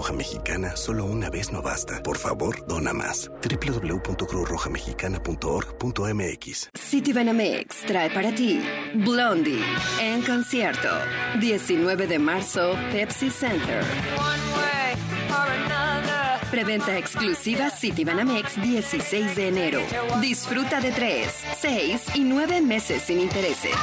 Roja Mexicana, solo una vez no basta. Por favor, dona más. www.cruzrojamexicana.org.mx Citibanamex trae para ti Blondie en concierto. 19 de marzo, Pepsi Center. Preventa exclusiva Citibanamex 16 de enero. Disfruta de 3, 6 y 9 meses sin intereses.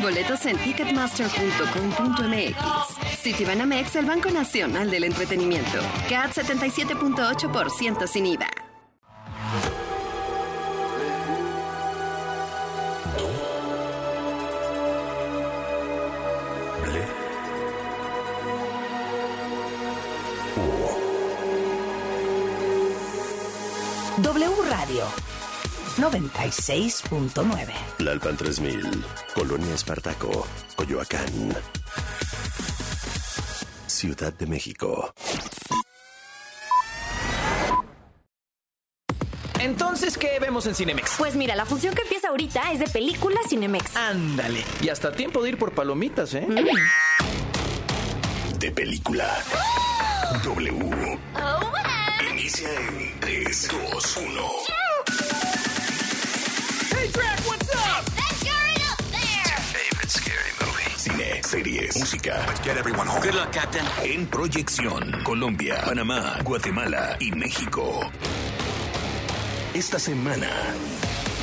Boletos en ticketmaster.com.mx. Citibanamex, el Banco Nacional del Entretenimiento. CAT 77.8% sin IVA. 96.9. Lalpan 3000, Colonia Espartaco, Coyoacán. Ciudad de México. Entonces, ¿qué vemos en Cinemex? Pues mira, la función que empieza ahorita es de película Cinemex. Ándale. Y hasta tiempo de ir por palomitas, ¿eh? De película. W. Inicia en 3, 2, 1. Hey, Drac, what's up? Favorite scary movie. Cine, series, música. Let's get everyone home. Good luck, Captain. En proyección, Colombia, Panamá, Guatemala y México. Esta semana,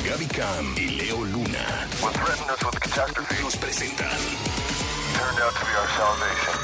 Gaby Cam y Leo Luna with catastrophe nos presentan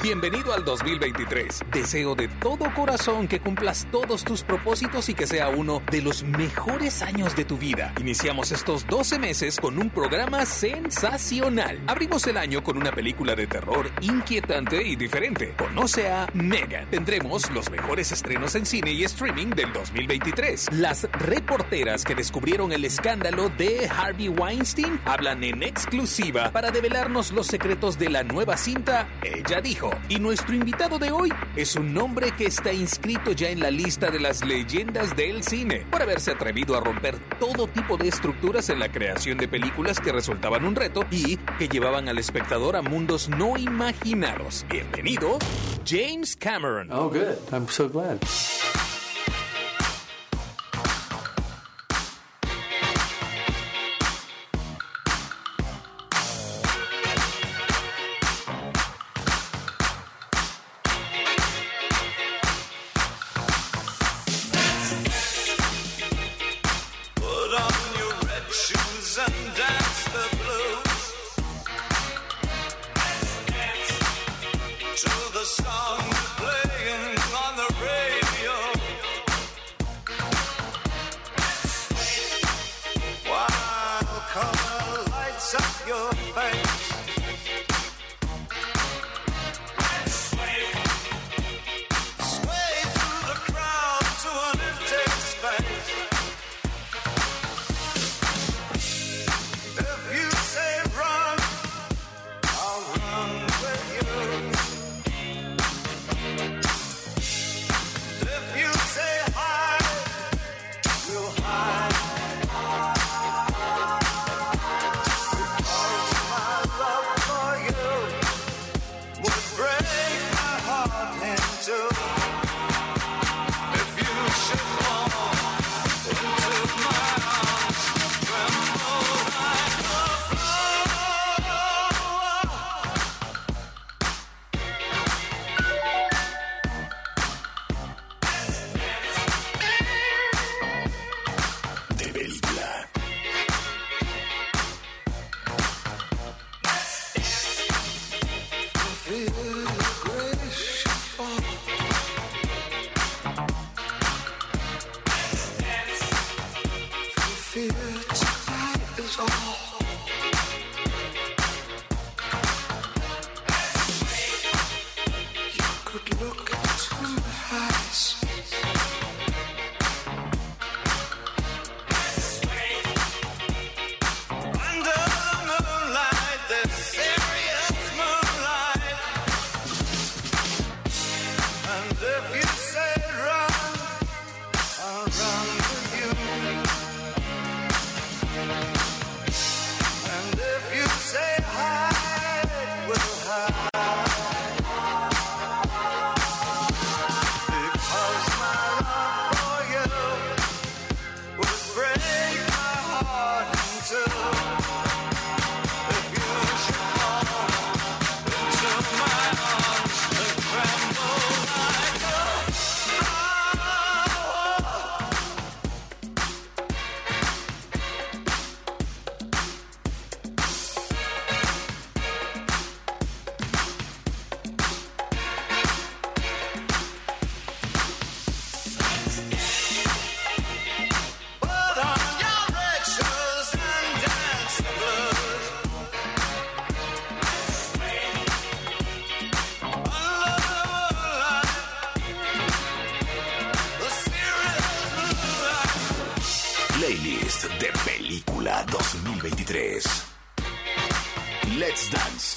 Bienvenido al 2023. Deseo de todo corazón que cumplas todos tus propósitos y que sea uno de los mejores años de tu vida. Iniciamos estos 12 meses con un programa sensacional. Abrimos el año con una película de terror inquietante y diferente. Conoce a Megan. Tendremos los mejores estrenos en cine y streaming del 2023. Las reporteras que descubrieron el escándalo de Harvey Weinstein hablan en exclusiva para develarnos los secretos de la nueva cinta Ella dijo. Y nuestro invitado de hoy es un hombre que está inscrito ya en la lista de las leyendas del cine por haberse atrevido a romper todo tipo de estructuras en la creación de películas que resultaban un reto y que llevaban al espectador a mundos no imaginados. Bienvenido, James Cameron. Oh, good. I'm so glad.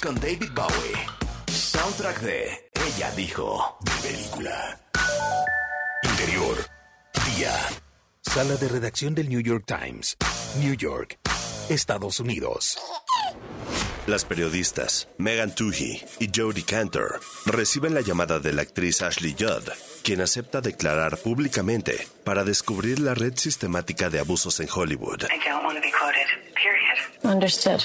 Con David Bowie. Soundtrack de Ella dijo. De película. Interior. Día. Sala de redacción del New York Times. New York, Estados Unidos. Las periodistas Megan Toohey y Jodie Cantor reciben la llamada de la actriz Ashley Judd, quien acepta declarar públicamente para descubrir la red sistemática de abusos en Hollywood. Understood.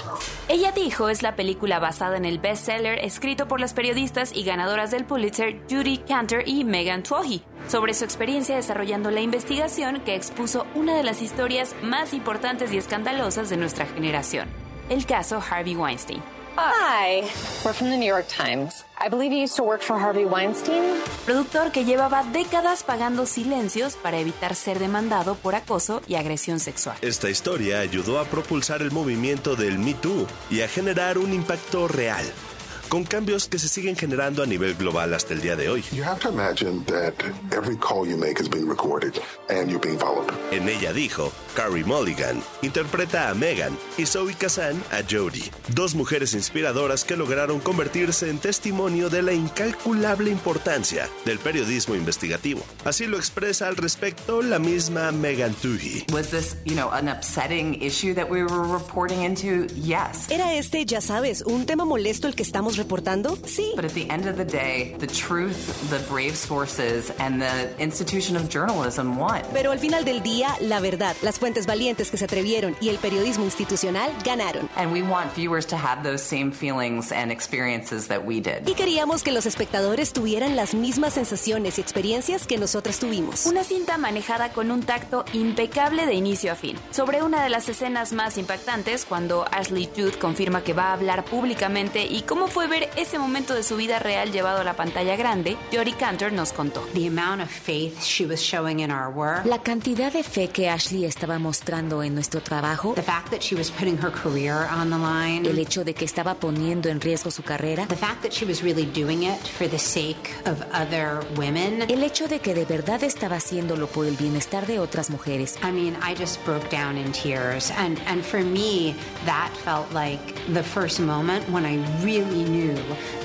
Ella dijo es la película basada en el bestseller escrito por las periodistas y ganadoras del Pulitzer Judy Cantor y Megan Twohy sobre su experiencia desarrollando la investigación que expuso una de las historias más importantes y escandalosas de nuestra generación, el caso Harvey Weinstein. Hi, we're from the New York Times. I believe you used to work for Harvey Weinstein. Productor que llevaba décadas pagando silencios para evitar ser demandado por acoso y agresión sexual. Esta historia ayudó a propulsar el movimiento del Me Too y a generar un impacto real, con cambios que se siguen generando a nivel global hasta el día de hoy. You have to imagine that every call you make is being recorded and you're being followed. En ella dijo, Carrie Mulligan interpreta a Megan y Zoe Kazan a Jodie, dos mujeres inspiradoras que lograron convertirse en testimonio de la incalculable importancia del periodismo investigativo. Así lo expresa al respecto la misma Megan Toohey. Was this, you know, an upsetting issue that we were reporting into? Yes. ¿Era este, ya sabes, un tema molesto el que estamos reportando? Sí. But at the end of the day, the truth, the brave sources, and the institution of journalism won. Pero al final del día, la verdad, las fuentes valientes que se atrevieron y el periodismo institucional ganaron. And we want viewers to have those same feelings and experiences that we did. Y queríamos que los espectadores tuvieran las mismas sensaciones y experiencias que nosotras tuvimos. Una cinta manejada con un tacto impecable de inicio a fin. Sobre una de las escenas más impactantes, cuando Ashley Judd confirma que va a hablar públicamente y cómo fue ver ese momento de su vida real llevado a la pantalla grande, Jodie Cantor nos contó. La cantidad de fe que Ashley estaba mostrando en nuestro trabajo, el hecho de que estaba poniendo en riesgo su carrera, el hecho de que de verdad estaba haciéndolo por el bienestar de otras mujeres. I mean, I just broke down in tears. And, and for me, that felt like the first moment when I really knew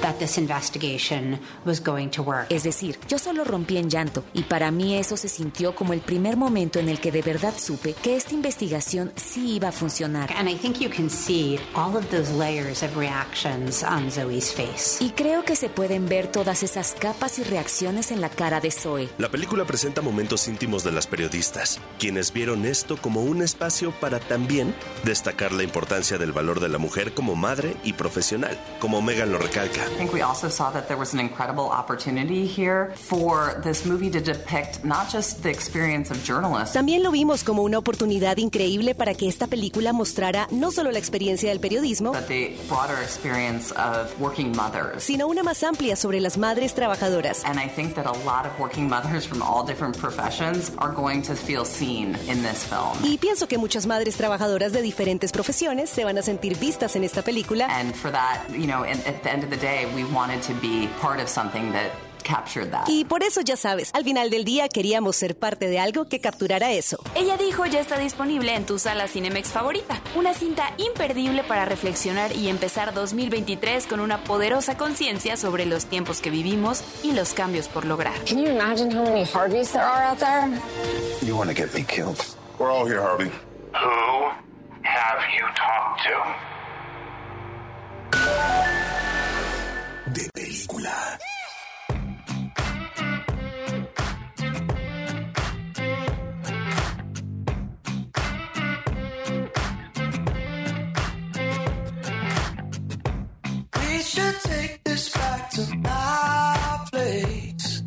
that this investigation was going to work. Es decir, yo solo rompí en llanto y para mí eso se sintió como el primer momento en el que de verdad supe que esta investigación sí iba a funcionar. And I think you can see all of those layers of reactions on Zoe's face. Y creo que se pueden ver todas esas capas y reacciones en la cara de Zoe. La película presenta momentos íntimos de las periodistas, quienes vieron esto como un espacio para también destacar la importancia del valor de la mujer como madre y profesional, como Lo recalca. I think we also saw that there was an incredible opportunity here for this movie to depict not just the experience of journalists. También lo vimos como una oportunidad increíble para que esta película mostrara no solo la experiencia del periodismo, But the broader experience of working mothers. sino una más amplia sobre las madres trabajadoras. And I think that a lot of working mothers from all different professions are going to feel seen in this film. Y pienso que muchas madres trabajadoras de diferentes profesiones se van a sentir vistas en esta película. And for that, you know, and at the end of the day, we wanted to be part of something that captured that. Y por eso ya sabes, al final del día queríamos ser parte de algo que capturara eso. Ella dijo ya está disponible en tu sala Cinemex favorita. Una cinta imperdible para reflexionar y empezar 2023 con una poderosa conciencia sobre los tiempos que vivimos y los cambios por lograr. Can you imagine how many Harveys there are out there? You want to get me killed? We're all here, Harvey. Who have you talked to? We should take this back to my place.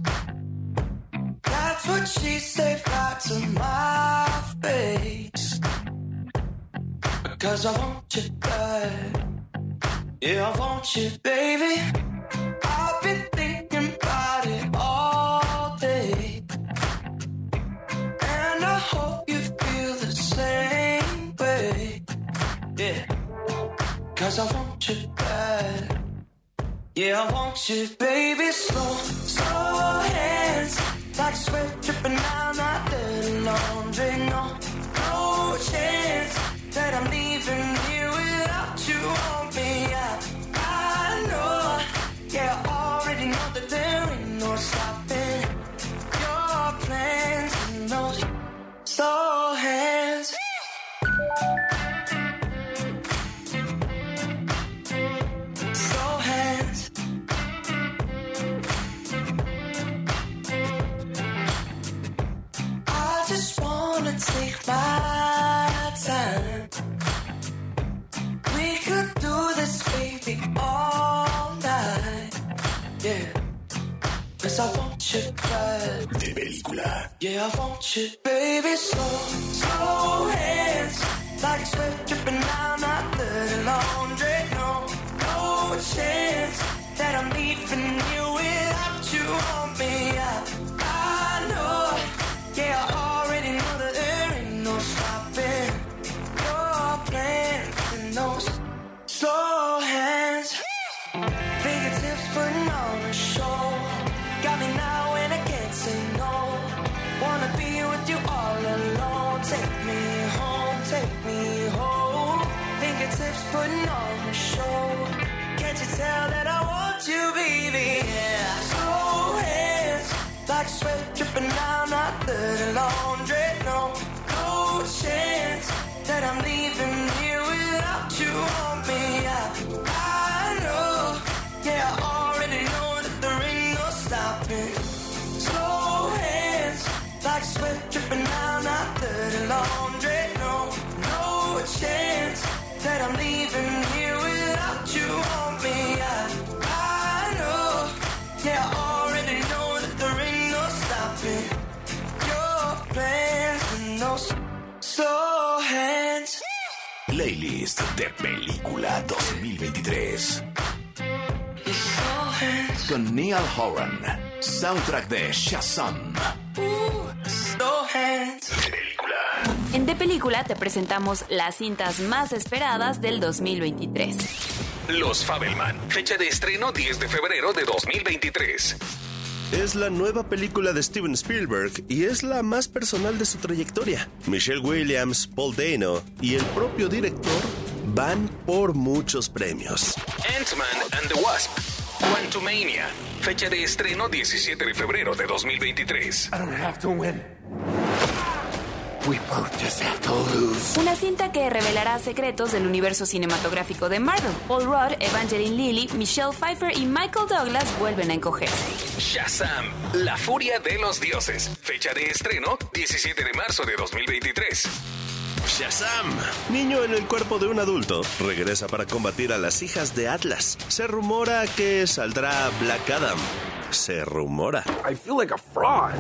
That's what she said right to my face. Cause I want you bad. Yeah, I want you, baby. I've been thinking about it all day. And I hope you feel the same way. Yeah. Cause I want you bad. Yeah, I want you, baby. Slow, slow hands. Like sweat dripping down that dirty laundry. No, no chance that I'm leaving. stopping your plans. and those so hands. Película. Yeah, I like sweat dripping down out the laundry. No, no chance that I'm leaving here without you on me. I, I know, yeah, I already know that there ain't no stopping. Slow hands, like sweat dripping down out the laundry. No, no chance that I'm leaving de película 2023. Con Neil Horan. Soundtrack de Shazam. En De Película te presentamos las cintas más esperadas del 2023. Los Fabelman. Fecha de estreno 10 de febrero de 2023. Es la nueva película de Steven Spielberg y es la más personal de su trayectoria. Michelle Williams, Paul Dano y el propio director van por muchos premios. Ant-Man and the Wasp. Quantumania. Fecha de estreno 17 de febrero de 2023. I don't have to win. We both just have to lose. Una cinta que revelará secretos del universo cinematográfico de Marvel. Paul Rudd, Evangeline Lilly, Michelle Pfeiffer y Michael Douglas vuelven a encogerse. Shazam. La furia de los dioses. Fecha de estreno 17 de marzo de 2023. Shazam. Niño en el cuerpo de un adulto. Regresa para combatir a las hijas de Atlas. Se rumora que saldrá Black Adam. Se rumora. I feel like a fraud.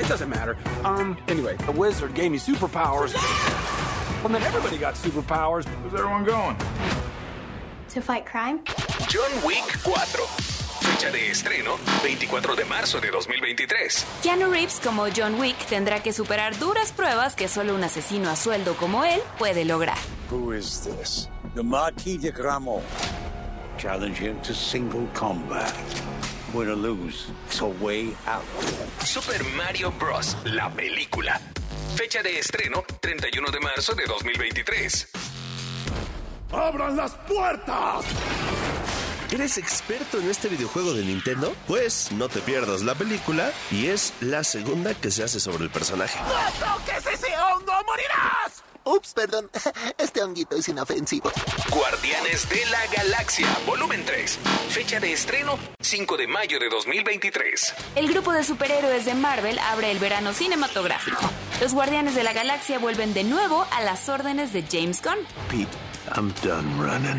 It doesn't matter. Um, anyway, the wizard gave me superpowers. Well, then everybody got superpowers. Where's everyone going? To fight crime? John Wick 4. Fecha de estreno 24 de marzo de 2023. Keanu Reeves como John Wick tendrá que superar duras pruebas que solo un asesino a sueldo como él puede lograr. Who is this? The Marquis de Gramont. Challenge him to single combat. Win or lose, it's a way out. Super Mario Bros. La película. Fecha de estreno 31 de marzo de 2023. ¡Abran las puertas! ¿Eres experto en este videojuego de Nintendo? Pues no te pierdas la película y es la segunda que se hace sobre el personaje. ¡No toques ese hongo! ¡Morirás! Ups, perdón. Este honguito es inofensivo. Guardianes de la Galaxia, volumen 3. Fecha de estreno 5 de mayo de 2023. El grupo de superhéroes de Marvel abre el verano cinematográfico. Los Guardianes de la Galaxia vuelven de nuevo a las órdenes de James Gunn. Pete, I'm done running.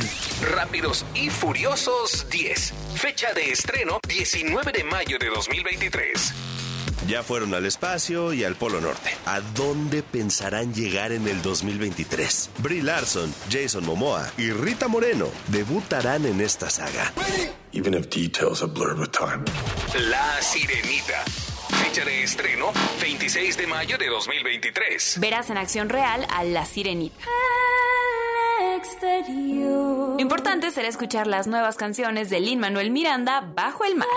Rápidos y Furiosos 10. Fecha de estreno 19 de mayo de 2023. Ya fueron al espacio y al Polo Norte. ¿A dónde pensarán llegar en el 2023? Brie Larson, Jason Momoa y Rita Moreno debutarán en esta saga. Even if details are blurred with time. La Sirenita. Fecha de estreno 26 de mayo de 2023. Verás en acción real a la sirenita. Lo importante será escuchar las nuevas canciones de Lin Manuel Miranda bajo el mar.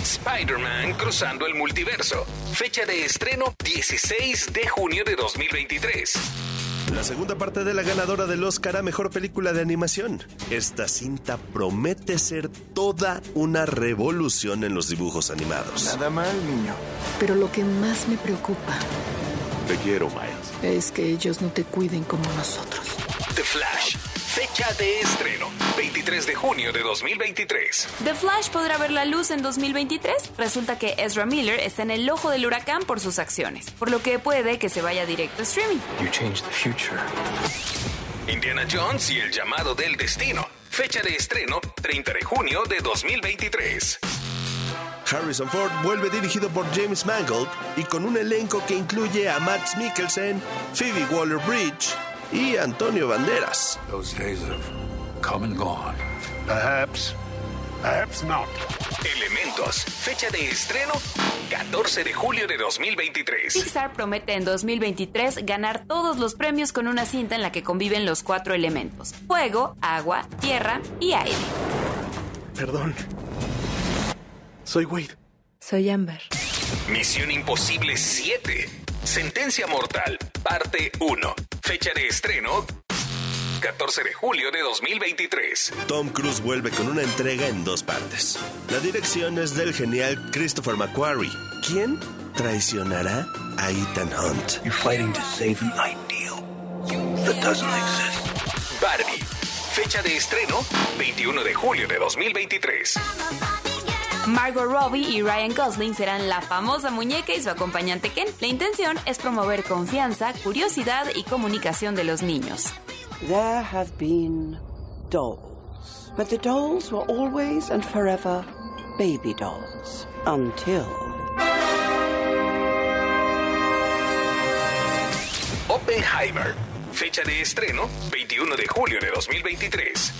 Spider-Man Cruzando el Multiverso. Fecha de estreno 16 de junio de 2023. La segunda parte de la ganadora del Oscar a Mejor Película de Animación. Esta cinta promete ser toda una revolución en los dibujos animados. Nada mal, niño. Pero lo que más me preocupa Te quiero, Miles. es que ellos no te cuiden como nosotros. The Flash. Fecha de estreno 23 de junio de 2023. The Flash podrá ver la luz en 2023. Resulta que Ezra Miller está en el ojo del huracán por sus acciones, por lo que puede que se vaya directo a streaming. You changed the future. Indiana Jones y el llamado del destino. Fecha de estreno 30 de junio de 2023. Harrison Ford vuelve dirigido por James Mangold y con un elenco que incluye a Max Mikkelsen, Phoebe Waller-Bridge y Antonio Banderas. Those days have come and gone. Perhaps. Perhaps not. Elementos. Fecha de estreno 14 de julio de 2023. Pixar promete en 2023 ganar todos los premios con una cinta en la que conviven los cuatro elementos: fuego, agua, tierra y aire. Perdón. Soy Wade. Soy Amber. Misión Imposible 7. Sentencia Mortal, parte 1. Fecha de estreno 14 de julio de 2023. Tom Cruise vuelve con una entrega en dos partes. La dirección es del genial Christopher McQuarrie. ¿Quién traicionará a Ethan Hunt? You're fighting to save an ideal that doesn't exist. Barbie. Fecha de estreno 21 de julio de 2023. Margot Robbie y Ryan Gosling serán la famosa muñeca y su acompañante Ken. La intención es promover confianza, curiosidad y comunicación de los niños. There have been dolls, but the dolls were always and forever baby dolls until. Oppenheimer. Fecha de estreno 21 de julio de 2023.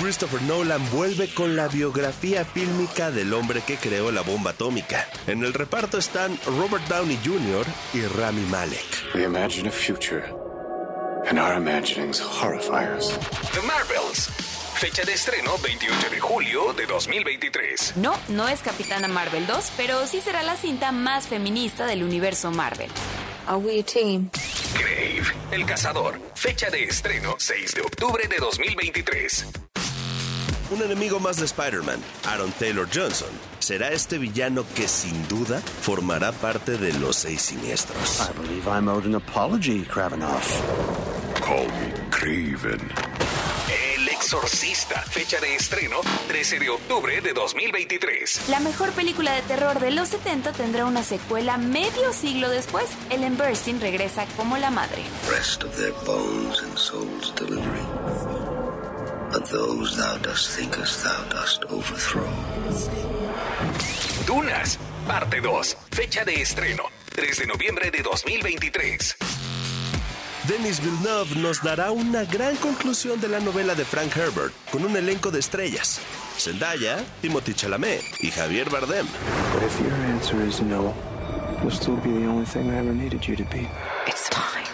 Christopher Nolan vuelve con la biografía fílmica del hombre que creó la bomba atómica. En el reparto están Robert Downey Jr. y Rami Malek. We imagine a future, and our imaginings horrify us. The Marvels. Fecha de estreno 28 de julio de 2023. No, no es Capitana Marvel 2, pero sí será la cinta más feminista del universo Marvel. Are we a team? Grave, El Cazador. Fecha de estreno 6 de octubre de 2023. Un enemigo más de Spider-Man, Aaron Taylor Johnson, será este villano que sin duda formará parte de los seis siniestros. I believe I'm owed an apology, Kravinoff. Call me Craven. El Exorcista. Fecha de estreno 13 de octubre de 2023. La mejor película de terror de los 70 tendrá una secuela medio siglo después. Ellen Burstyn regresa como la madre. Rest of their bones and souls delivery. But those thou dost thinkest thou dost overthrow. Dunas. Parte 2. Fecha de estreno 3 de noviembre de 2023. Denis Villeneuve nos dará una gran conclusión de la novela de Frank Herbert con un elenco de estrellas. Zendaya, Timothy Chalamet y Javier Bardem. But if your answer is no, you'll still be the only thing I ever needed you to be. It's time.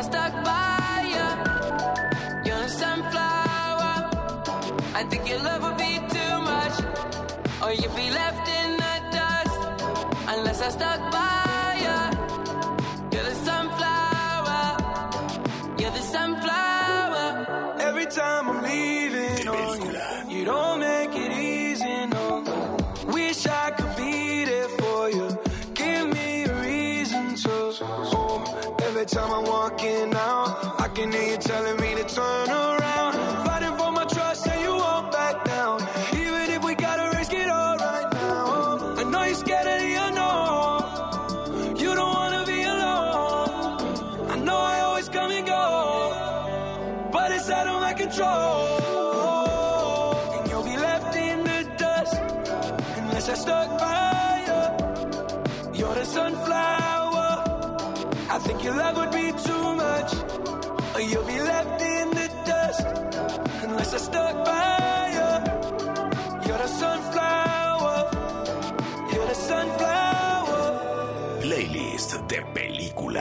I stuck by you. You're a sunflower. I think your love would be too much, or you'd be left in the dust, unless I stuck by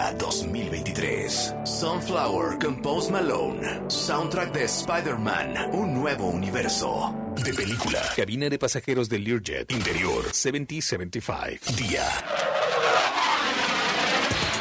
película 2023. Sunflower con Post Malone. Soundtrack de Spider-Man, un nuevo universo. De película. Cabina de pasajeros de Learjet. Interior 7075. Día.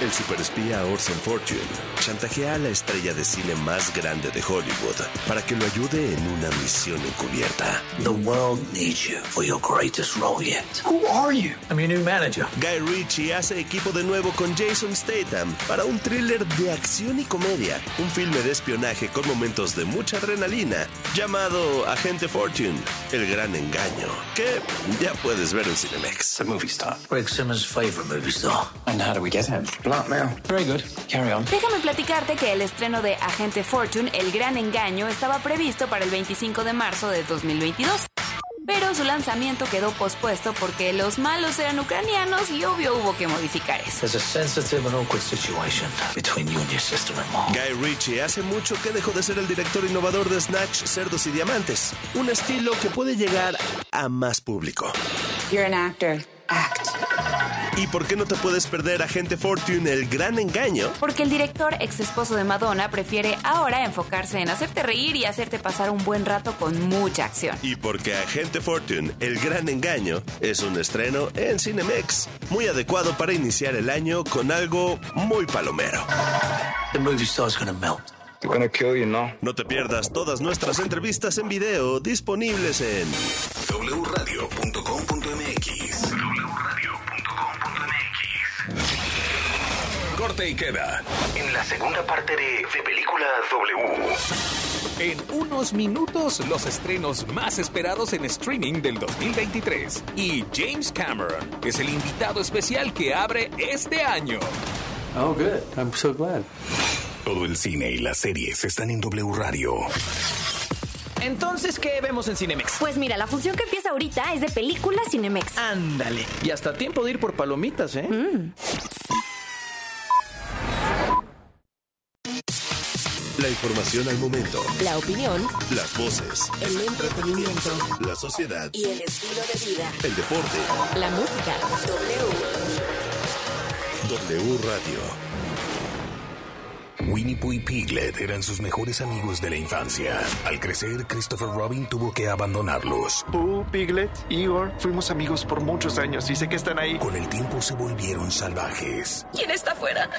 El superespía Orson Fortune chantajea a la estrella de cine más grande de Hollywood para que lo ayude en una misión encubierta. The world needs you for your greatest role yet. Who are you? I'm your new manager. Guy Ritchie hace equipo de nuevo con Jason Statham para un thriller de acción y comedia, un filme de espionaje con momentos de mucha adrenalina, llamado Agente Fortune, el gran engaño, que ya puedes ver en Cinemex. The movie star. Greg Simmons' favorite movie star. And how do we get him? Blackmail. Very good. Carry on. Déjame platicarte que el estreno de Agente Fortune, El Gran Engaño, estaba previsto para el 25 de marzo de 2022. Pero su lanzamiento quedó pospuesto porque los malos eran ucranianos y obvio hubo que modificar eso. There's a sensitive and awkward situation between you and your sister-in-law. Guy Ritchie hace mucho que dejó de ser el director innovador de Snatch, Cerdos y Diamantes, un estilo que puede llegar a más público. You're an actor. Act. ¿Y por qué no te puedes perder Agente Fortune, el gran engaño? Porque el director ex esposo de Madonna prefiere ahora enfocarse en hacerte reír y hacerte pasar un buen rato con mucha acción. Y porque Agente Fortune, el gran engaño, es un estreno en Cinemex, muy adecuado para iniciar el año con algo muy palomero. The movie star's gonna melt. Gonna kill you, no? No te pierdas todas nuestras entrevistas en video disponibles en wradio.com.mx. Corte y queda. En la segunda parte de, de Película W. En unos minutos, los estrenos más esperados en streaming del 2023. Y James Cameron es el invitado especial que abre este año. Oh, good. I'm so glad. Todo el cine y las series están en W Radio. Entonces, ¿qué vemos en Cinemex? Pues mira, la función que empieza ahorita es de película Cinemex. Ándale. Y hasta tiempo de ir por palomitas, ¿eh? La información al momento, La opinión, las voces, el entretenimiento la sociedad, y el estilo de vida. el deporte. La música. W. W Radio. Winnie Pooh y Piglet eran sus mejores amigos de la infancia. Al crecer, Christopher Robin tuvo que abandonarlos. Pooh, Piglet, Igor, fuimos amigos por muchos años y sé que están ahí. Con el tiempo se volvieron salvajes. ¿Quién está afuera?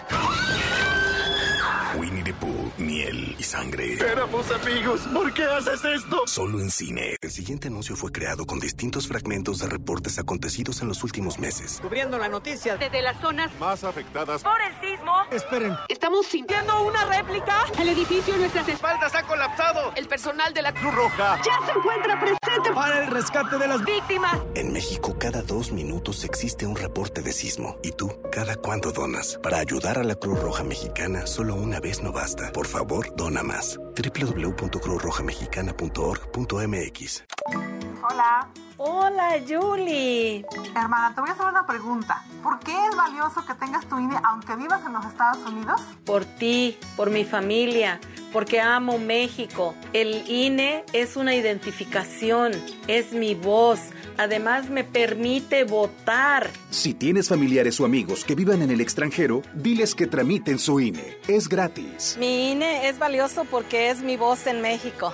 Miel y sangre. Éramos amigos. ¿Por qué haces esto? Solo en cine. El siguiente anuncio fue creado con distintos fragmentos de reportes acontecidos en los últimos meses. Cubriendo la noticia. Desde las zonas Más afectadas. por el sismo. Esperen. Estamos sintiendo una réplica. El edificio en nuestras espaldas. ¡Espaldas ha colapsado! El personal de la Cruz Roja. ya se encuentra presente Para el rescate de las víctimas. En México, cada dos minutos existe un reporte de sismo. ¿Y tú, cada cuándo donas? Para ayudar a la Cruz Roja Mexicana, solo una vez no basta. Por favor, dona más. www.cruzrojamexicana.org.mx Hola. Hola, Julie. Hermana, te voy a hacer una pregunta. ¿Por qué es valioso que tengas tu INE aunque vivas en los Estados Unidos? Por ti, por mi familia, porque amo México. El INE es una identificación, es mi voz. Además, me permite votar. Si tienes familiares o amigos que vivan en el extranjero, diles que tramiten su INE. Es gratis. Mi INE es valioso porque es mi voz en México.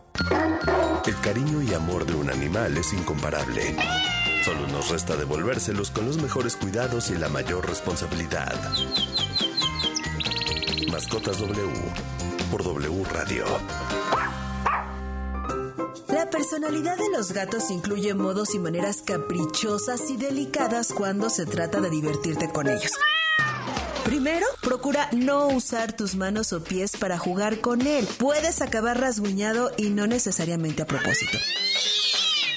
El cariño y amor de un animal es incomparable. Solo nos resta devolvérselos con los mejores cuidados y la mayor responsabilidad. Mascotas W por W Radio. La personalidad de los gatos incluye modos y maneras caprichosas y delicadas cuando se trata de divertirte con ellos. Primero, procura no usar tus manos o pies para jugar con él. Puedes acabar rasguñado y no necesariamente a propósito.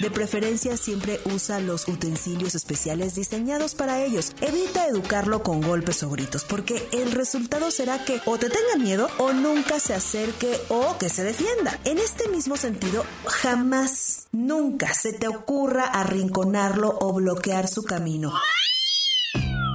De preferencia siempre usa los utensilios especiales diseñados para ellos. Evita educarlo con golpes o gritos porque el resultado será que o te tenga miedo o nunca se acerque o que se defienda. En este mismo sentido, jamás, nunca se te ocurra arrinconarlo o bloquear su camino.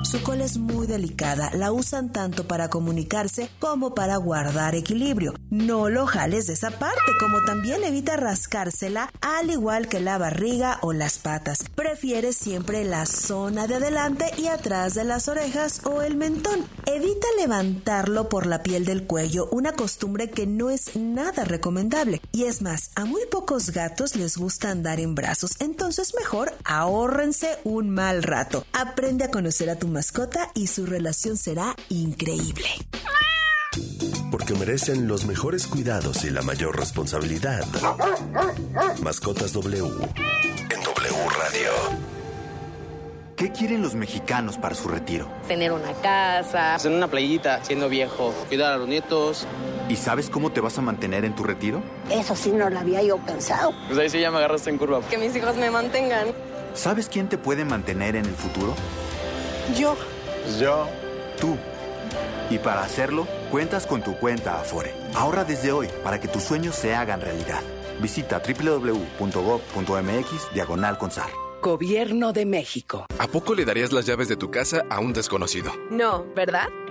Su cola es muy delicada, la usan tanto para comunicarse como para guardar equilibrio. No lo jales de esa parte, como también evita rascársela, al igual que la barriga o las patas. Prefiere siempre la zona de adelante y atrás de las orejas o el mentón. Evita levantarlo por la piel del cuello, una costumbre que no es nada recomendable. Y es más, a muy pocos gatos les gusta andar en brazos, entonces mejor ahórrense un mal rato. Aprende a conocer a tu mascota y su relación será increíble. Porque merecen los mejores cuidados y la mayor responsabilidad. Mascotas W. En W Radio. ¿Qué quieren los mexicanos para su retiro? Tener una casa. En una playita, siendo viejo, cuidar a los nietos. ¿Y sabes cómo te vas a mantener en tu retiro? Eso sí no lo había yo pensado. Pues ahí sí ya me agarraste en curva. Que mis hijos me mantengan. ¿Sabes quién te puede mantener en el futuro? Yo. Pues yo. Tú. Y para hacerlo, cuentas con tu cuenta Afore. Ahorra desde hoy para que tus sueños se hagan realidad. Visita www.gov.mx diagonal consar. Gobierno de México. ¿A poco le darías las llaves de tu casa a un desconocido? No, ¿verdad?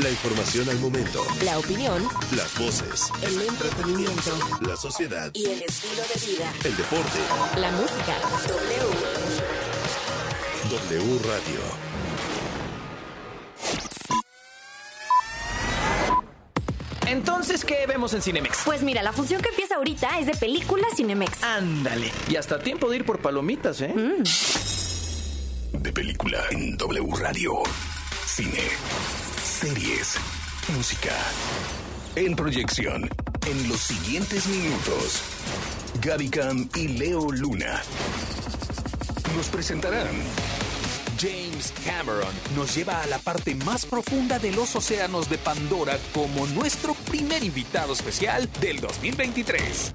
La información al momento. La opinión. Las voces. El entretenimiento. La sociedad. Y el estilo de vida. El deporte. La música. W. W Radio. Entonces, ¿qué vemos en Cinemex? Pues mira, la función que empieza ahorita es de película Cinemex. Ándale. Y hasta tiempo de ir por palomitas, ¿eh? De película en W Radio. Cine. Series. Música. En proyección. En los siguientes minutos. Gaby Cam y Leo Luna. Nos presentarán. James Cameron nos lleva a la parte más profunda de los océanos de Pandora como nuestro primer invitado especial del 2023.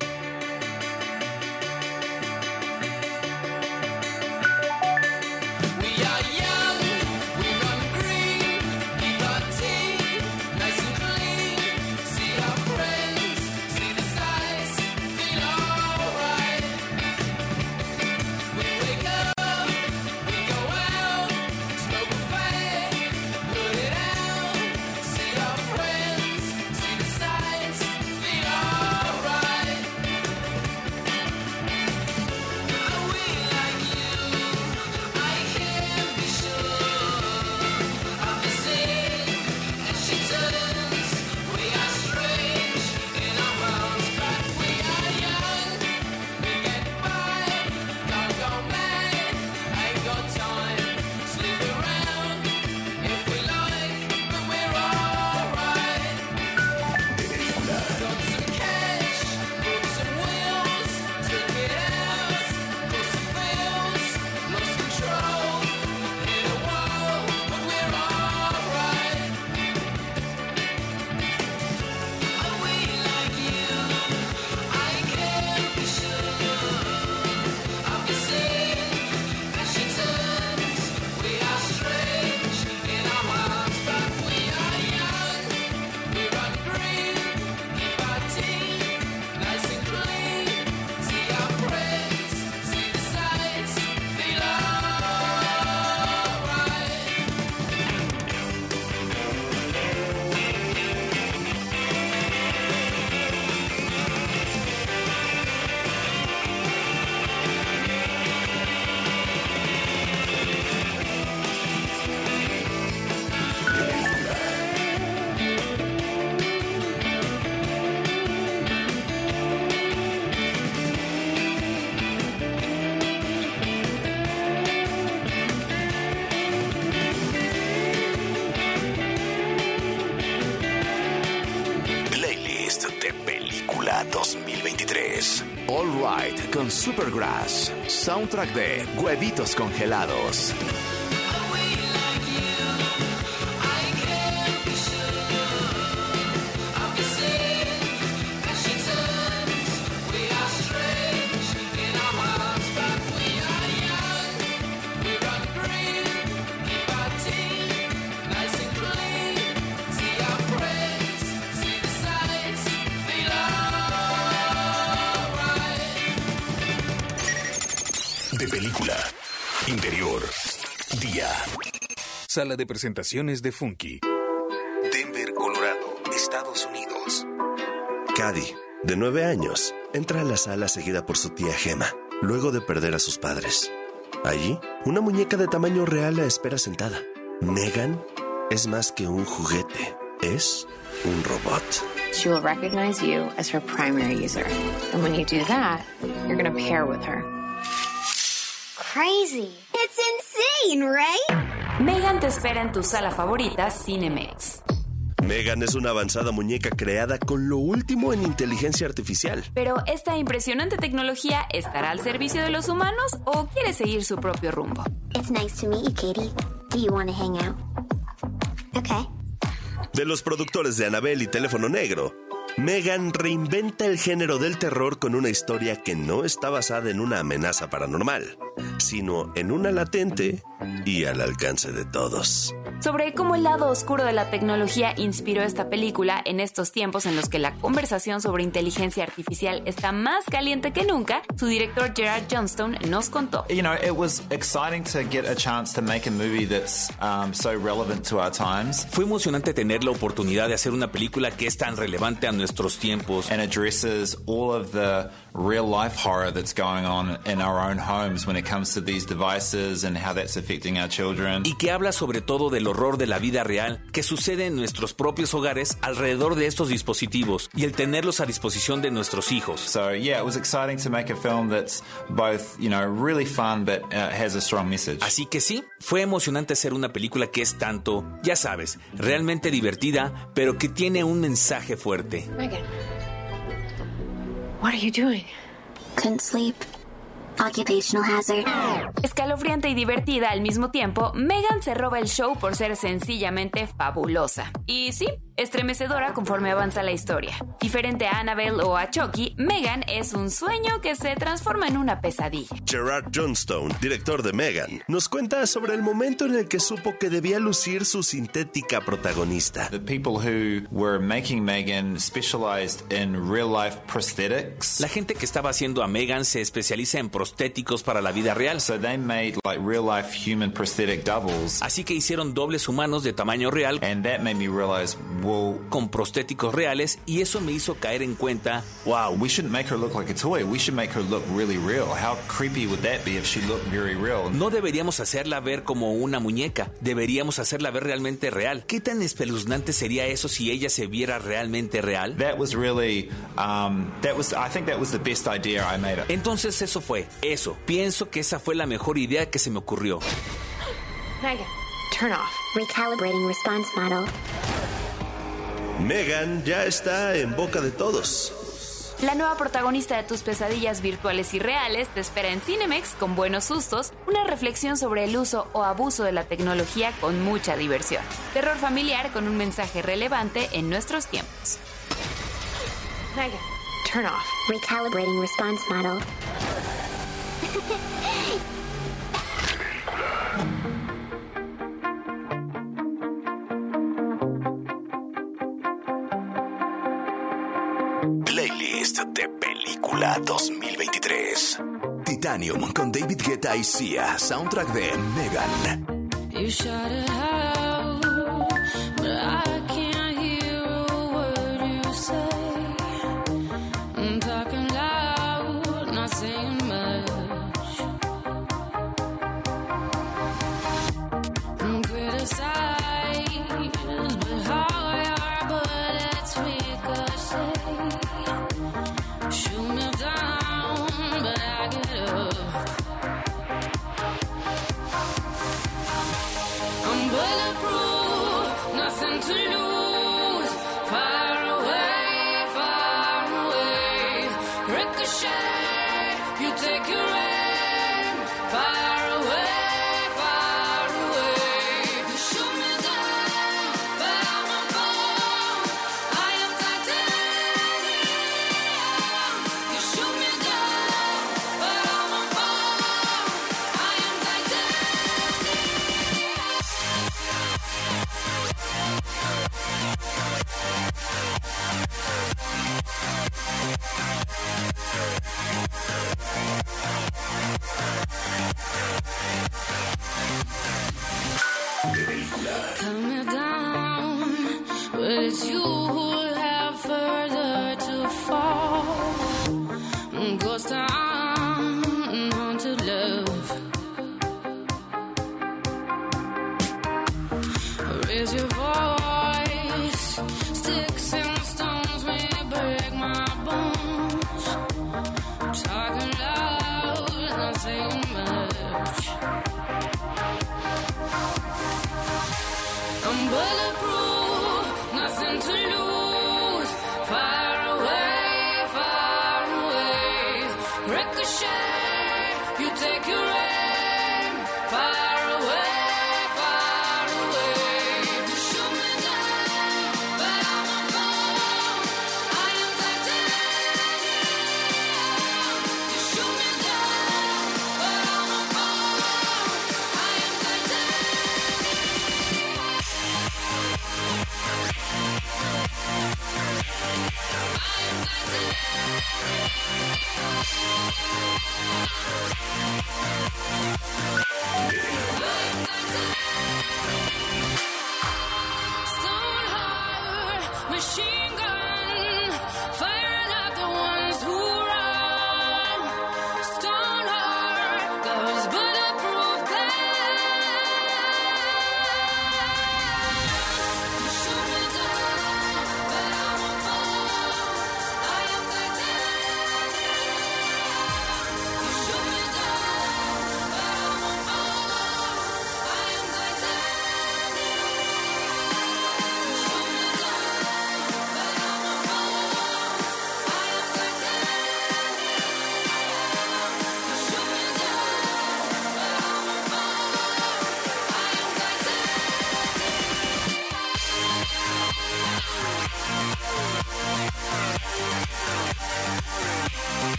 2023. All Right con Supergrass. Soundtrack de Huevitos Congelados. Sala de presentaciones de Funky. Denver, Colorado, Estados Unidos. Cady, de nueve años, entra a la sala seguida por su tía Gemma, luego de perder a sus padres. Allí, una muñeca de tamaño real la espera sentada. Megan es más que un juguete, es un robot. She will recognize you as her primary user. And when you do that, you're going to pair with her. Crazy. It's insane, right? Megan te espera en tu sala favorita, Cinemex. Megan es una avanzada muñeca creada con lo último en inteligencia artificial. Pero esta impresionante tecnología estará al servicio de los humanos o quiere seguir su propio rumbo. It's nice to meet you, Katie. Do you want to hang out? Okay. De los productores de Annabelle y Teléfono Negro, Megan reinventa el género del terror con una historia que no está basada en una amenaza paranormal, sino en una latente y al alcance de todos. Sobre cómo el lado oscuro de la tecnología inspiró esta película en estos tiempos en los que la conversación sobre inteligencia artificial está más caliente que nunca, su director Gerard Johnstone nos contó. You know, it was exciting to get a chance to make a movie that's um, so relevant to our times. Fue emocionante tener la oportunidad de hacer una película que es tan relevante a nuestros tiempos. And addresses all of the real life horror that's going on in our own homes when it comes to these devices and how that's affecting our children. Y que habla sobre todo del horror de la vida real que sucede en nuestros propios hogares alrededor de estos dispositivos y el tenerlos a disposición de nuestros hijos. So yeah, it was exciting to make a film that's both, you know, really fun but uh, has a strong message. Así que sí, fue emocionante hacer una película que es tanto, ya sabes, realmente divertida, pero que tiene un mensaje fuerte. What are you doing? Couldn't sleep. Occupational hazard. Escalofriante y divertida al mismo tiempo, Megan se roba el show por ser sencillamente fabulosa. Y sí, estremecedora conforme avanza la historia. Diferente a Annabelle o a Chucky, Megan es un sueño que se transforma en una pesadilla. Gerard Johnstone, director de Megan, nos cuenta sobre el momento en el que supo que debía lucir su sintética protagonista. The people who were making Megan specialized in real life prosthetics. La gente que estaba haciendo a Megan se especializa en prostéticos para la vida real. So they made like real life human prosthetic doubles. Así que hicieron dobles humanos de tamaño real. And that made me realize con prostéticos reales y eso me hizo caer en cuenta, wow, we shouldn't make her look like a toy. We should make her look really real. How creepy would that be if she looked very real? No deberíamos hacerla ver como una muñeca, deberíamos hacerla ver realmente real. ¿Qué tan espeluznante sería eso si ella se viera realmente real? Entonces eso fue, eso. Pienso que esa fue la mejor idea que se me ocurrió. Megan, turn off. Recalibrating response model. Megan ya está en boca de todos. La nueva protagonista de tus pesadillas virtuales y reales te espera en Cinemex con buenos sustos, una reflexión sobre el uso o abuso de la tecnología con mucha diversión, terror familiar con un mensaje relevante en nuestros tiempos. Megan, turn off. Recalibrating response model. Playlist de película 2023. Titanium con David Guetta y Sia, soundtrack de Megan. Come down, but it's you who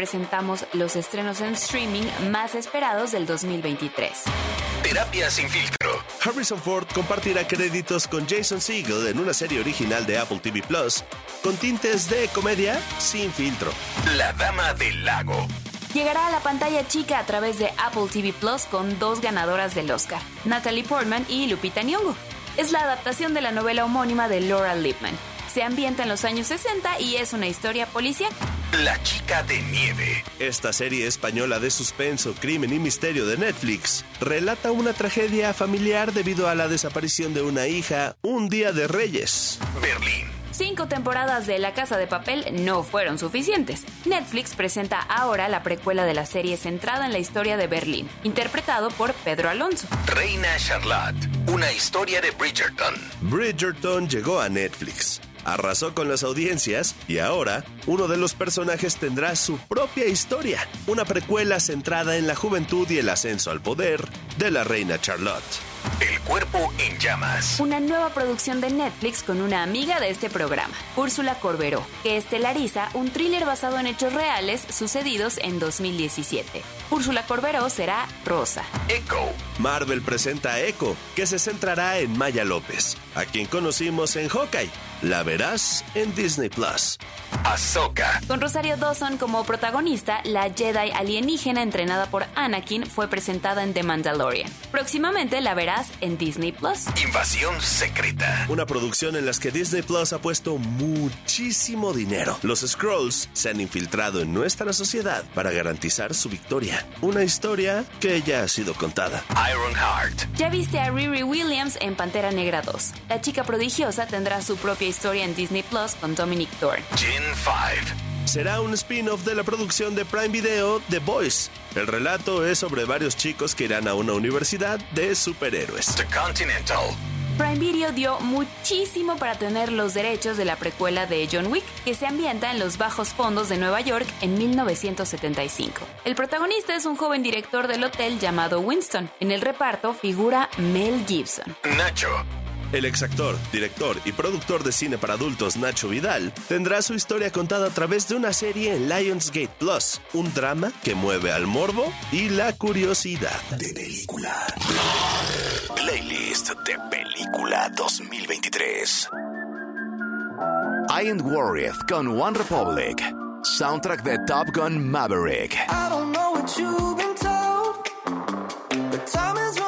presentamos los estrenos en streaming más esperados del 2023. Terapia sin filtro. Harrison Ford compartirá créditos con Jason Segel en una serie original de Apple TV Plus con tintes de comedia sin filtro. La Dama del Lago. Llegará a la pantalla chica a través de Apple TV Plus con dos ganadoras del Oscar, Natalie Portman y Lupita Nyong'o. Es la adaptación de la novela homónima de Laura Lippman. Se ambienta en los años 60 y es una historia policial. La Chica de Nieve. Esta serie española de suspenso, crimen y misterio de Netflix relata una tragedia familiar debido a la desaparición de una hija un día de Reyes. Berlín. Cinco temporadas de La Casa de Papel no fueron suficientes. Netflix presenta ahora la precuela de la serie centrada en la historia de Berlín, interpretado por Pedro Alonso. Reina Charlotte. Una historia de Bridgerton. Bridgerton llegó a Netflix. Arrasó con las audiencias y ahora uno de los personajes tendrá su propia historia, una precuela centrada en la juventud y el ascenso al poder de la reina Charlotte. El cuerpo en llamas. Una nueva producción de Netflix con una amiga de este programa, Úrsula Corberó, que estelariza un thriller basado en hechos reales sucedidos en 2017. Úrsula Corberó será Rosa. Echo. Marvel presenta a Echo, que se centrará en Maya López, a quien conocimos en Hawkeye. La verás en Disney Plus. Ahsoka. Con Rosario Dawson como protagonista, la Jedi alienígena entrenada por Anakin fue presentada en The Mandalorian. Próximamente la verás en Disney Plus. Invasión secreta. Una producción en la que Disney Plus ha puesto muchísimo dinero. Los Scrolls se han infiltrado en nuestra sociedad para garantizar su victoria. Una historia que ya ha sido contada. Ironheart. Ya viste a Riri Williams en Pantera Negra 2. La chica prodigiosa tendrá su propia historia en Disney Plus con Dominic Thorne. 5. Será un spin-off de la producción de Prime Video The Boys. El relato es sobre varios chicos que irán a una universidad de superhéroes. The Continental. Prime Video dio muchísimo para tener los derechos de la precuela de John Wick, que se ambienta en los bajos fondos de Nueva York en 1975. El protagonista es un joven director del hotel llamado Winston. En el reparto figura Mel Gibson. Nacho. El exactor, director y productor de cine para adultos Nacho Vidal tendrá su historia contada a través de una serie en Lionsgate Plus, un drama que mueve al morbo y la curiosidad. De película. Playlist de película 2023. I Ain't Worried con One Republic. Soundtrack de Top Gun Maverick. I don't know what you've been told, but time is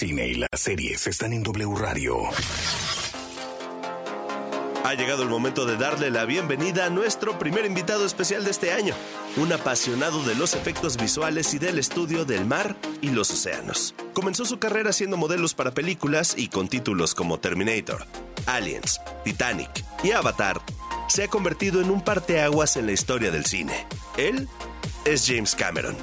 cine y las series están en W Radio. Ha llegado el momento de darle la bienvenida a nuestro primer invitado especial de este año, un apasionado de los efectos visuales y del estudio del mar y los océanos. Comenzó su carrera haciendo modelos para películas y con títulos como Terminator, Aliens, Titanic y Avatar, se ha convertido en un parteaguas en la historia del cine. Él es James Cameron.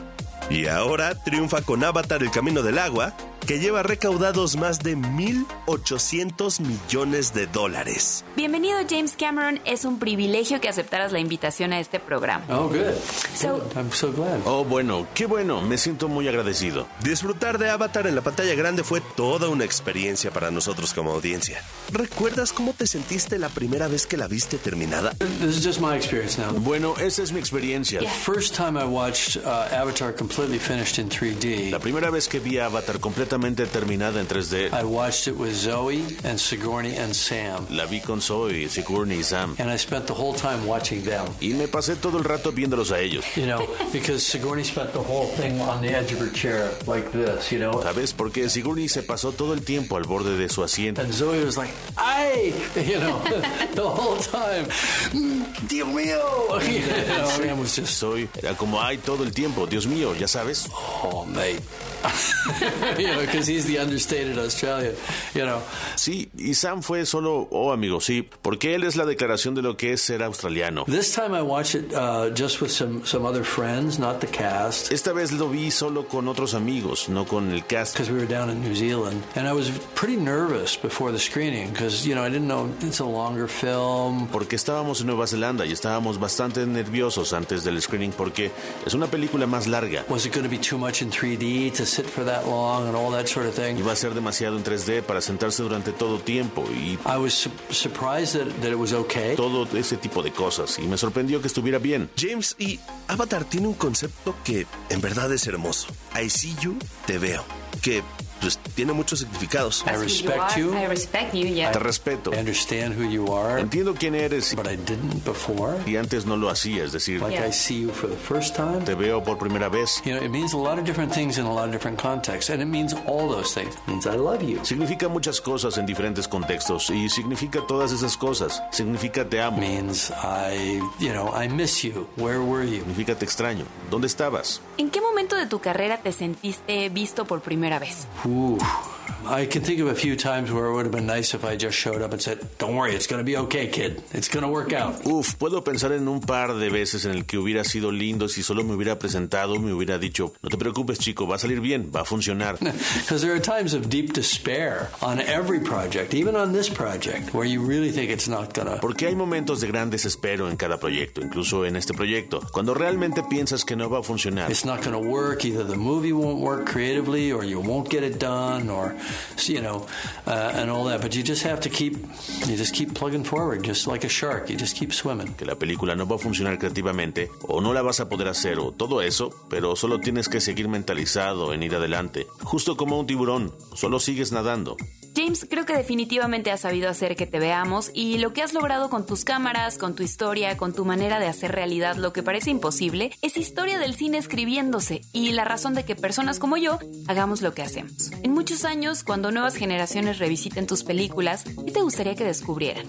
Y ahora triunfa con Avatar El Camino del Agua, que lleva recaudados más de 1.800 millones de dólares. Bienvenido James Cameron, es un privilegio que aceptaras la invitación a este programa. Oh, good. So-. I'm so glad. Oh, bueno, qué bueno, me siento muy agradecido. Disfrutar de Avatar en la pantalla grande fue toda una experiencia para nosotros como audiencia. ¿Recuerdas cómo te sentiste la primera vez que la viste terminada? This is just my experience now. Bueno, esa es mi experiencia. The first time I watched uh, Avatar completely finished in 3D, La primera vez que vi Avatar completamente terminada en 3D, I watched it with Zoe and Sigourney and Sam. la vi con Zoe, Sigourney y Sam. And I spent the whole time watching them. Y me pasé todo el rato viéndolos a ellos. You know, because Sigourney spent the whole thing on the edge of her chair like this, you know. ¿Sabes? Porque Sigourney se pasó todo el tiempo al borde de su asiento. And Zoe was like, "Ay," you know, the whole time. "Mm, Dios mío. You know, Sam was just, Soy, era como, ay, todo el tiempo, Dios mío, ya sabes. oh, mate. you know, because he's the understated Australian, you know. Sí, y Sam fue solo, oh, amigo, sí, porque él es la declaración de lo que es ser australiano. This time I watched it uh, just with some, some other friends, not the cast, Esta vez lo vi solo con otros amigos, no con el cast. because we were down in New Zealand. And I was pretty nervous before the screening because, you know, I didn't know it's a longer film. Porque estábamos en Nueva Zelanda y estábamos bastante nerviosos antes del screening porque es una película más larga. Was it going to be too much in 3D to sit for that long and all that sort of thing? Iba a ser demasiado en 3D para sentarse durante todo tiempo y I was su- surprised that, that it was okay. todo ese tipo de cosas. Y me sorprendió que estuviera bien. James y Avatar tiene un concepto que en verdad es hermoso. I see you, te veo. Que pues tiene muchos significados. I respect you. I respect you, yeah. Te respeto. I understand who you are, Entiendo quién eres but I didn't before. y antes no lo hacía, es decir, Like Yeah. I see you for the first time. te veo por primera vez. You know, it means a lot of different things in a lot of different contexts, and it means all those things. It means I love you. Significa muchas cosas en diferentes contextos y significa todas esas cosas. Significa te amo. means I, you know, I miss you. Where were you? Significa te extraño. ¿Dónde estabas? ¿En qué momento de tu carrera te sentiste visto por primera vez? Ooh. I can think of a few times where it would have been nice if I just showed up and said, "Don't worry, it's going to be okay, kid. It's going to work out." Uf, puedo pensar en un par de veces en el que hubiera sido lindo si solo me hubiera presentado, me hubiera dicho, no te preocupes chico, va a salir bien, va a funcionar. Because there are times of deep despair on every project, even on this project, where you really think it's not going to. Porque hay momentos de gran desespero en cada proyecto, incluso en este proyecto, cuando realmente piensas que no va a funcionar. It's not going to work. Either the movie won't work creatively, or you won't get it done, or you know, uh, and all that. But you just have to keep, you just keep plugging forward, just like a shark. You just keep swimming. que la película no va a funcionar creativamente o no la vas a poder hacer o todo eso, pero solo tienes que seguir mentalizado en ir adelante. Justo como un tiburón, solo sigues nadando. James, creo que definitivamente has sabido hacer que te veamos y lo que has logrado con tus cámaras, con tu historia, con tu manera de hacer realidad lo que parece imposible, es historia del cine escribiéndose y la razón de que personas como yo hagamos lo que hacemos. En muchos años, cuando nuevas generaciones revisiten tus películas, ¿qué te gustaría que descubrieran?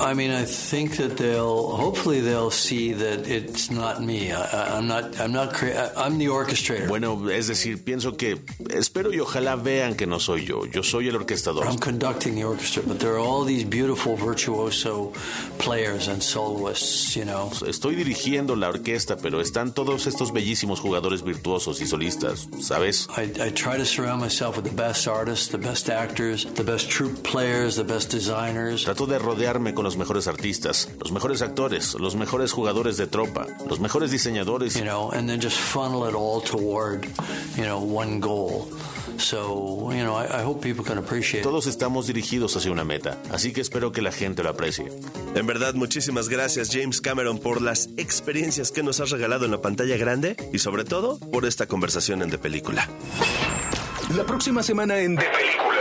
I mean, I think that they'll hopefully they'll see that it's not me. I, I'm not. I'm not. I'm the orchestrator. Bueno, es decir, pienso que espero y ojalá vean que no soy yo, yo soy el orquestador. I'm conducting the orchestra, but there are all these beautiful virtuoso players and soloists, you know. Estoy dirigiendo la orquesta, pero están todos estos bellísimos jugadores virtuosos y solistas, ¿sabes? I, I try to surround myself with the best artists, the best actors, the best troupe players, the best designers. Trato de rodearme con los mejores artistas, los mejores actores, los mejores jugadores de tropa, los mejores diseñadores. you know, and then just funnel it all toward, you know, one goal. So, you know, I, I hope people can appreciate it. Todos estamos dirigidos hacia una meta, así que espero que la gente lo aprecie. En verdad, muchísimas gracias James Cameron por las experiencias que nos has regalado en la pantalla grande y sobre todo por esta conversación en De Película. La próxima semana en De Película.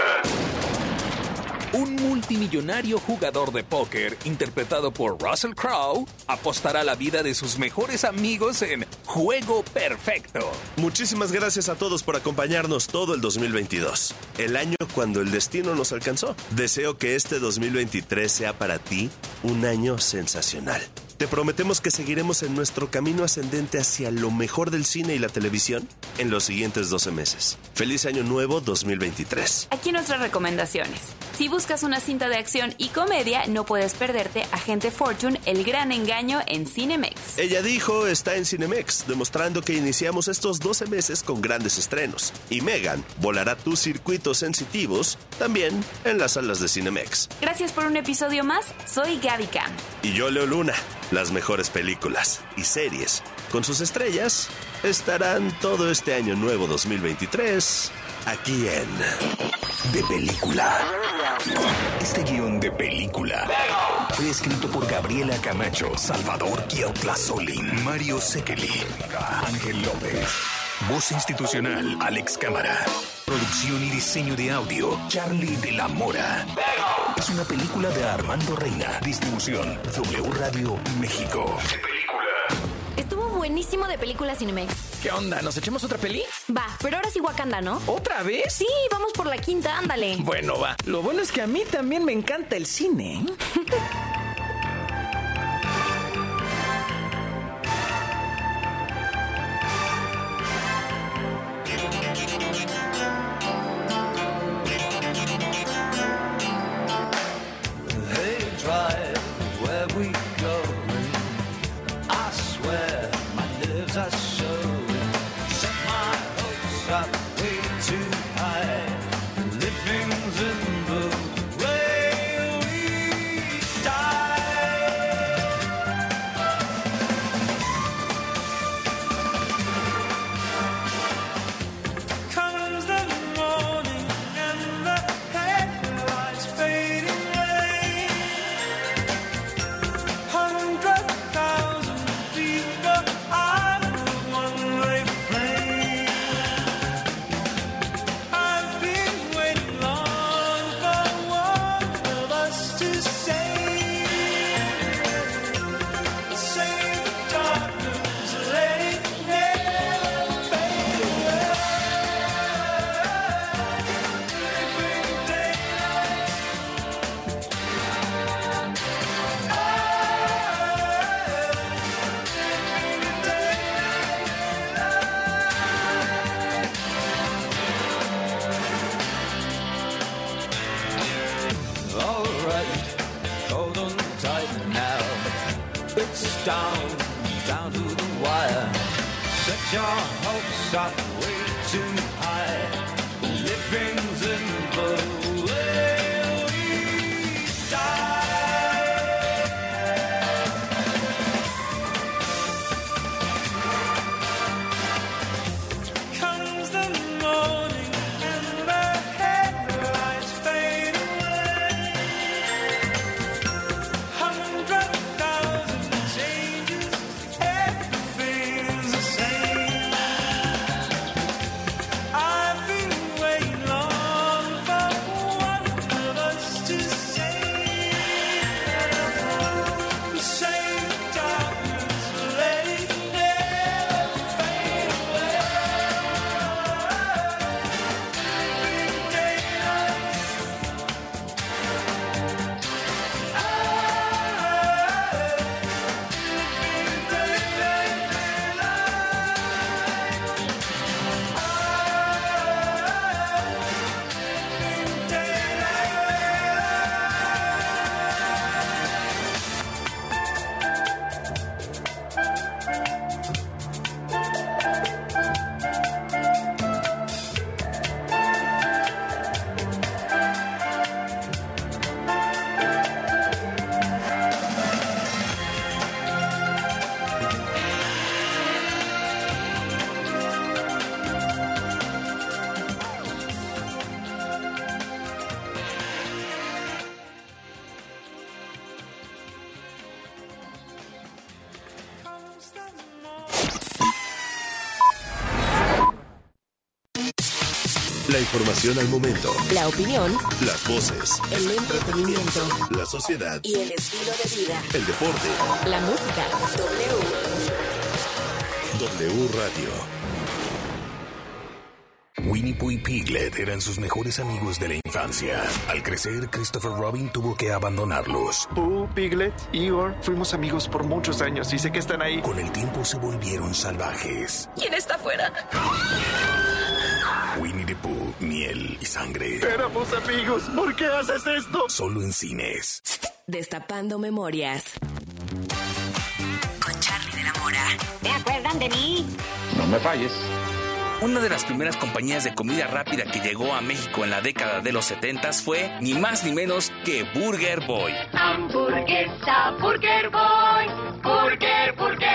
Un multimillonario jugador de póker interpretado por Russell Crowe apostará la vida de sus mejores amigos en Juego Perfecto. Muchísimas gracias a todos por acompañarnos todo el 2022, el año cuando el destino nos alcanzó. Deseo que este 2023 sea para ti un año sensacional. Te prometemos que seguiremos en nuestro camino ascendente hacia lo mejor del cine y la televisión en los siguientes 12 meses. Feliz año nuevo 2023. Aquí nuestras recomendaciones. Si buscas una cinta de acción y comedia, no puedes perderte Agente Fortune, El Gran Engaño en Cinemex. Ella dijo está en Cinemex, demostrando que iniciamos estos 12 meses con grandes estrenos. Y Megan volará tus circuitos sensitivos también en las salas de Cinemex. Gracias por un episodio más. Soy Gaby Cam. Y yo, Leo Luna, las mejores películas y series con sus estrellas estarán todo este año nuevo 2023 aquí en De Película. Este guion de película fue escrito por Gabriela Camacho, Salvador Solin, Mario Sekeli, Ángel López. Voz institucional, Alex Cámara. Producción y diseño de audio, Charlie de la Mora. Es una película de Armando Reina. Distribución, W Radio México. Estuvo buenísimo de película Cinemex. ¿Qué onda? ¿Nos echamos otra peli? Va, pero ahora sí Wakanda, ¿no? ¿Otra vez? Sí, vamos por la quinta, ándale. Bueno, va. Lo bueno es que a mí también me encanta el cine. La información al momento. La opinión, Las voces. el entretenimiento La sociedad. y el estilo de vida. El deporte. La música. W. W Radio. Winnie Pooh y Piglet eran sus mejores amigos de la infancia. Al crecer, Christopher Robin tuvo que abandonarlos. Pooh, Piglet, Igor, fuimos amigos por muchos años y sé que están ahí. Con el tiempo se volvieron salvajes. ¿Quién está afuera? Winnie the Pooh, miel y sangre. Éramos amigos, ¿por qué haces esto? Solo en cines. Destapando memorias. Con Charlie de la Mora. ¿Se acuerdan de mí? No me falles. Una de las primeras compañías de comida rápida que llegó a México en la década de los 70 fue ni más ni menos que Burger Boy. Hamburguesa, Burger Boy, Burger, Burger.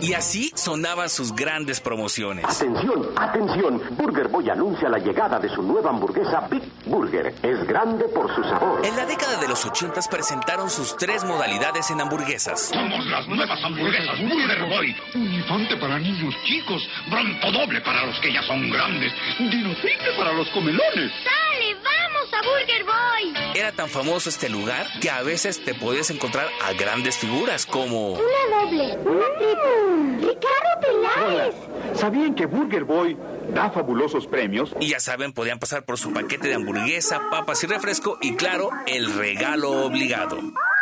Y así sonaban sus grandes promociones. Atención, atención. Burger Boy anuncia la llegada de su nueva hamburguesa Big Burger. Es grande por su sabor. En la década de los 80 presentaron sus tres modalidades en hamburguesas. Somos las nuevas hamburguesas Burger Boy. Un infante para niños chicos, bronco doble para los que ya son grandes, dino triple para los comelones. ¡Dale, vamos a Burger Boy! Era tan famoso este lugar que a veces te podías encontrar a grandes figuras como... Una doble, una triple. ¡Ricardo Peláez! ¿Sabían que Burger Boy da fabulosos premios? Y ya saben, podían pasar por su paquete de hamburguesa, papas y refresco y claro, el regalo obligado.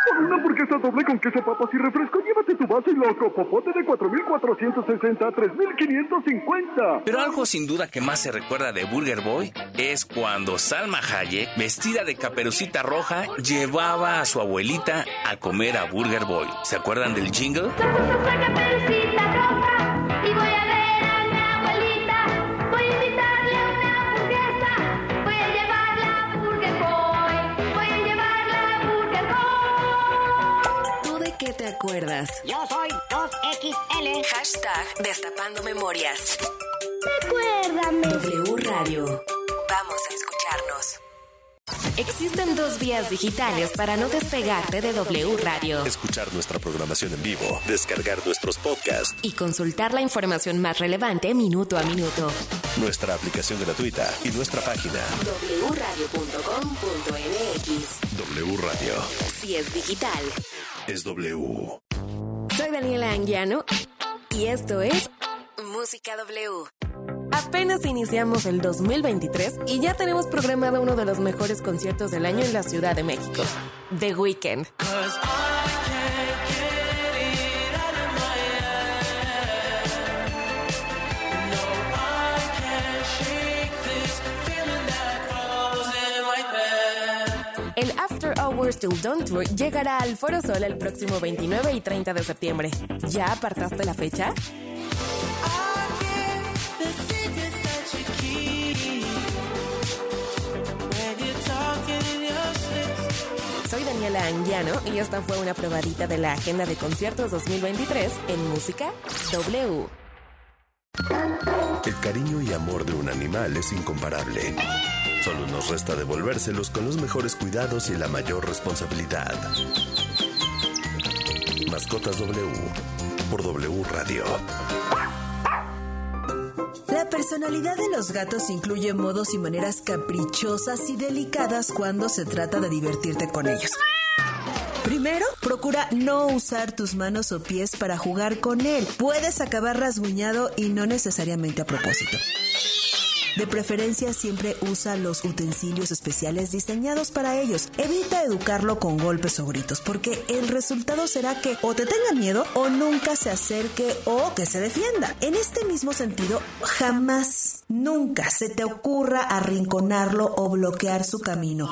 Por una hamburguesa doble con queso, papas y refresco, llévate tu vaso y loco popote de 4.460 a 3.550. Pero algo sin duda que más se recuerda de Burger Boy es cuando Salma Hayek, vestida de caperucita roja, llevaba a su abuelita a comer a Burger Boy. ¿Se acuerdan del jingle? Y acuerdas? Yo soy 2XL. Hashtag Destapando Memorias. Recuérdame. W Radio. Vamos a escucharnos. Existen dos vías digitales para no despegarte de W Radio Escuchar nuestra programación en vivo. Descargar nuestros podcasts. y consultar la información más relevante minuto a minuto. Nuestra aplicación gratuita y nuestra página. wradio.com.mx W Radio. Si es digital. Soy Daniela Anguiano y esto es Música W. Apenas iniciamos el 2023 y ya tenemos programado uno de los mejores conciertos del año en la Ciudad de México, The Weeknd. After Hours Till Dawn Tour llegará al Foro Sol el próximo 29 y 30 de septiembre. ¿Ya apartaste la fecha? Soy Daniela Anguiano y esta fue una probadita de la agenda de conciertos 2023 en Música W. El cariño y amor de un animal es incomparable. Solo nos resta devolvérselos con los mejores cuidados y la mayor responsabilidad. Mascotas W por W Radio. La personalidad de los gatos incluye modos y maneras caprichosas y delicadas cuando se trata de divertirte con ellos. Primero, procura no usar tus manos o pies para jugar con él. Puedes acabar rasguñado y no necesariamente a propósito. De preferencia siempre usa los utensilios especiales diseñados para ellos. Evita educarlo con golpes o gritos porque el resultado será que o te tenga miedo o nunca se acerque o que se defienda. En este mismo sentido, jamás, nunca se te ocurra arrinconarlo o bloquear su camino.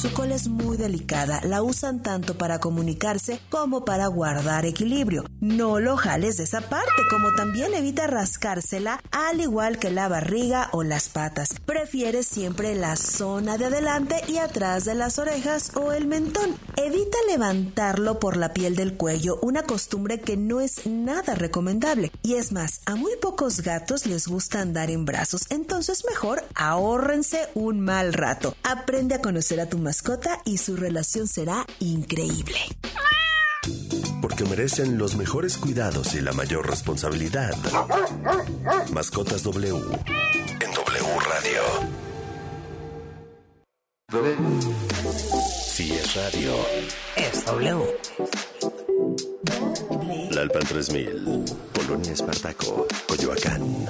Su cola es muy delicada, la usan tanto para comunicarse como para guardar equilibrio. No lo jales de esa parte, como también evita rascársela, al igual que la barriga o las patas. Prefiere siempre la zona de adelante y atrás de las orejas o el mentón. Evita levantarlo por la piel del cuello, una costumbre que no es nada recomendable. Y es más, a muy pocos gatos les gusta andar en brazos, entonces mejor ahórrense un mal rato. Aprende a conocer a tu mascota y su relación será increíble. Porque merecen los mejores cuidados y la mayor responsabilidad. Mascotas W. En W Radio. Si es radio, es W. La Alpan 3000, Polonia Espartaco, Coyoacán.